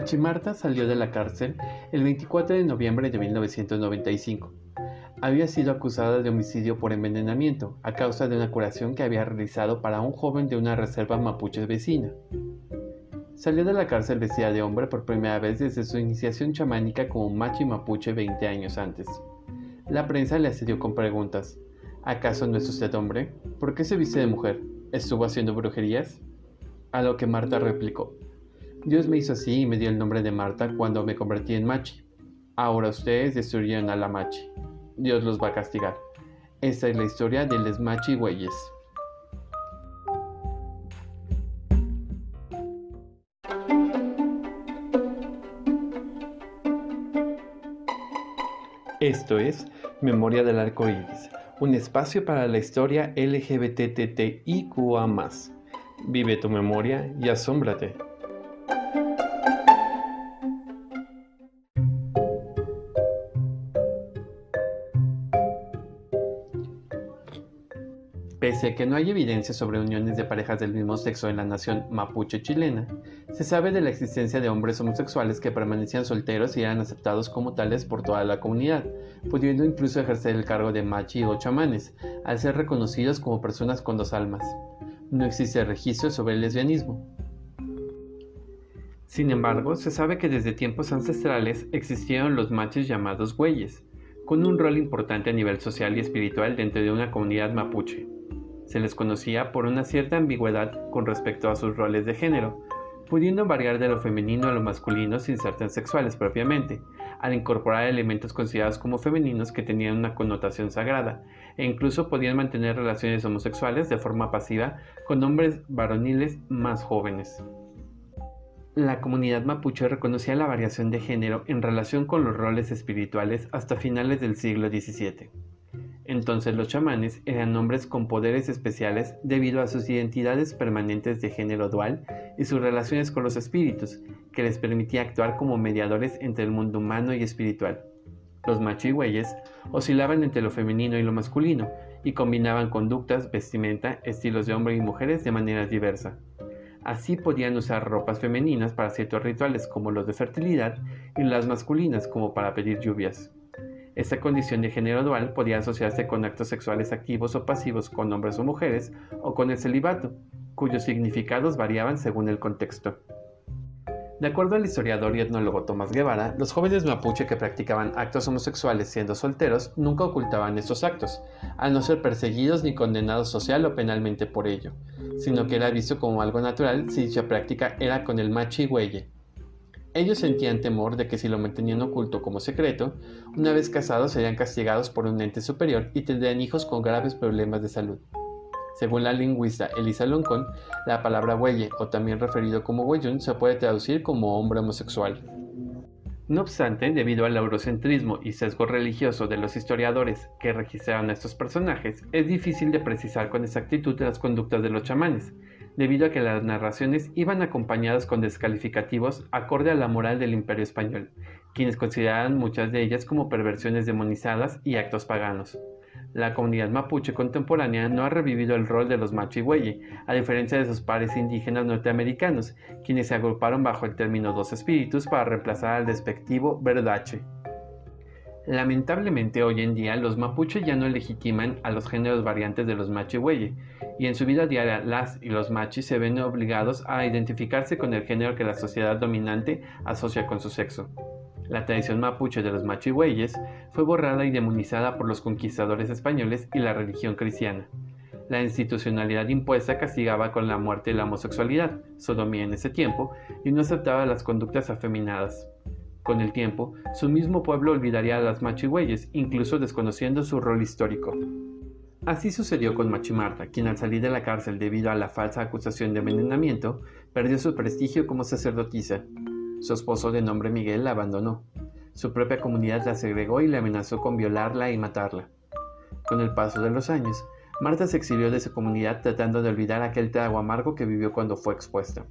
Machi Marta salió de la cárcel el 24 de noviembre de 1995. Había sido acusada de homicidio por envenenamiento a causa de una curación que había realizado para un joven de una reserva mapuche vecina. Salió de la cárcel vestida de hombre por primera vez desde su iniciación chamánica como machi mapuche 20 años antes. La prensa le asedió con preguntas. ¿Acaso no es usted hombre? ¿Por qué se viste de mujer? ¿Estuvo haciendo brujerías? A lo que Marta replicó. Dios me hizo así y me dio el nombre de Marta cuando me convertí en machi. Ahora ustedes destruyeron a la machi. Dios los va a castigar. Esta es la historia de les machi güeyes. Esto es Memoria del Arco Iris, un espacio para la historia LGBTTIQA. Vive tu memoria y asómbrate. Pese que no hay evidencia sobre uniones de parejas del mismo sexo en la nación mapuche chilena, se sabe de la existencia de hombres homosexuales que permanecían solteros y eran aceptados como tales por toda la comunidad, pudiendo incluso ejercer el cargo de machi o chamanes, al ser reconocidos como personas con dos almas. No existe registro sobre el lesbianismo. Sin embargo, se sabe que desde tiempos ancestrales existieron los machos llamados güeyes, con un rol importante a nivel social y espiritual dentro de una comunidad mapuche se les conocía por una cierta ambigüedad con respecto a sus roles de género, pudiendo variar de lo femenino a lo masculino sin ser tan sexuales propiamente, al incorporar elementos considerados como femeninos que tenían una connotación sagrada, e incluso podían mantener relaciones homosexuales de forma pasiva con hombres varoniles más jóvenes. La comunidad mapuche reconocía la variación de género en relación con los roles espirituales hasta finales del siglo XVII. Entonces los chamanes eran hombres con poderes especiales debido a sus identidades permanentes de género dual y sus relaciones con los espíritus, que les permitía actuar como mediadores entre el mundo humano y espiritual. Los machigüeyes oscilaban entre lo femenino y lo masculino y combinaban conductas, vestimenta, estilos de hombre y mujeres de manera diversa. Así podían usar ropas femeninas para ciertos rituales como los de fertilidad y las masculinas como para pedir lluvias. Esta condición de género dual podía asociarse con actos sexuales activos o pasivos con hombres o mujeres o con el celibato, cuyos significados variaban según el contexto. De acuerdo al historiador y etnólogo Tomás Guevara, los jóvenes mapuche que practicaban actos homosexuales siendo solteros nunca ocultaban estos actos, al no ser perseguidos ni condenados social o penalmente por ello, sino que era visto como algo natural si dicha práctica era con el machi huelle, ellos sentían temor de que si lo mantenían oculto como secreto, una vez casados serían castigados por un ente superior y tendrían hijos con graves problemas de salud. Según la lingüista Elisa Loncón, la palabra huelle, o también referido como huellón, se puede traducir como hombre homosexual. No obstante, debido al eurocentrismo y sesgo religioso de los historiadores que registraron a estos personajes, es difícil de precisar con exactitud las conductas de los chamanes, debido a que las narraciones iban acompañadas con descalificativos acorde a la moral del imperio español, quienes consideraban muchas de ellas como perversiones demonizadas y actos paganos. La comunidad mapuche contemporánea no ha revivido el rol de los machihueye, a diferencia de sus pares indígenas norteamericanos, quienes se agruparon bajo el término dos espíritus para reemplazar al despectivo verdache. Lamentablemente hoy en día los mapuches ya no legitiman a los géneros variantes de los machihueye, y en su vida diaria las y los machis se ven obligados a identificarse con el género que la sociedad dominante asocia con su sexo. La tradición mapuche de los machihueyes fue borrada y demonizada por los conquistadores españoles y la religión cristiana. La institucionalidad impuesta castigaba con la muerte la homosexualidad, sodomía en ese tiempo, y no aceptaba las conductas afeminadas. Con el tiempo, su mismo pueblo olvidaría a las machigüeyes, incluso desconociendo su rol histórico. Así sucedió con Machimarta, quien al salir de la cárcel debido a la falsa acusación de envenenamiento, perdió su prestigio como sacerdotisa. Su esposo de nombre Miguel la abandonó. Su propia comunidad la segregó y le amenazó con violarla y matarla. Con el paso de los años, Marta se exilió de su comunidad tratando de olvidar aquel trago amargo que vivió cuando fue expuesta.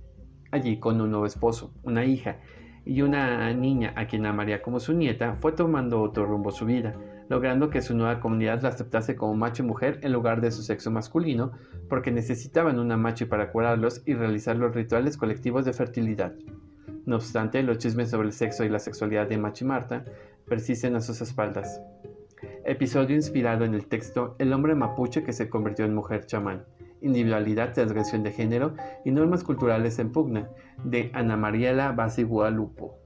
Allí, con un nuevo esposo, una hija y una niña a quien amaría como su nieta, fue tomando otro rumbo su vida, logrando que su nueva comunidad la aceptase como macho y mujer en lugar de su sexo masculino, porque necesitaban una macho para curarlos y realizar los rituales colectivos de fertilidad. No obstante, los chismes sobre el sexo y la sexualidad de Machimarta persisten a sus espaldas. Episodio inspirado en el texto El hombre mapuche que se convirtió en mujer chamán, individualidad, transgresión de género y normas culturales en pugna, de Ana Mariela Basigualupo.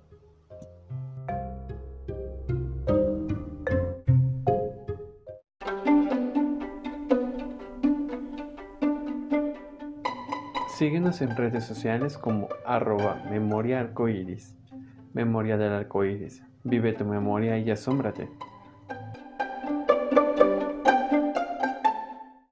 Síguenos en redes sociales como arroba memoria. Memoria del arcoiris. Vive tu memoria y asómbrate.